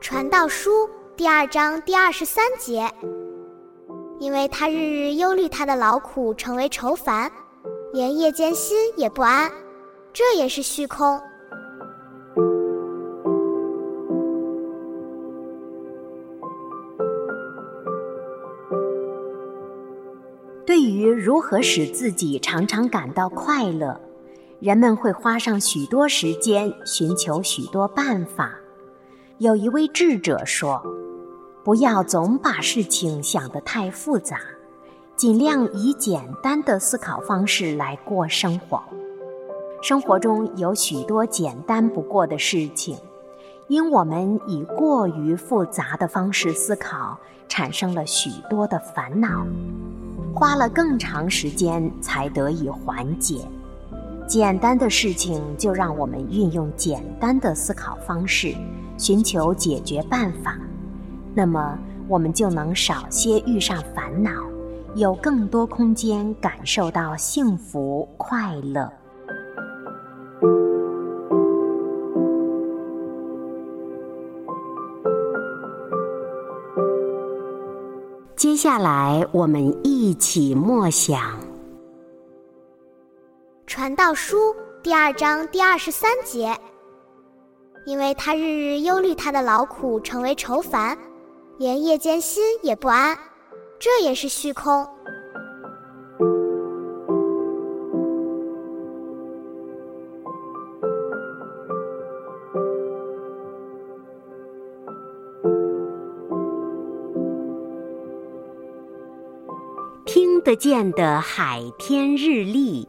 传道书第二章第二十三节，因为他日日忧虑他的劳苦成为愁烦，连夜间心也不安，这也是虚空。对于如何使自己常常感到快乐，人们会花上许多时间，寻求许多办法。有一位智者说：“不要总把事情想得太复杂，尽量以简单的思考方式来过生活。生活中有许多简单不过的事情，因我们以过于复杂的方式思考，产生了许多的烦恼，花了更长时间才得以缓解。简单的事情就让我们运用简单的思考方式。”寻求解决办法，那么我们就能少些遇上烦恼，有更多空间感受到幸福快乐。接下来，我们一起默想《传道书》第二章第二十三节。因为他日日忧虑他的劳苦成为愁烦，连夜间心也不安，这也是虚空。听得见的海天日历。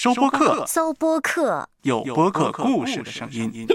收播客，搜播客，有播客故事的声音。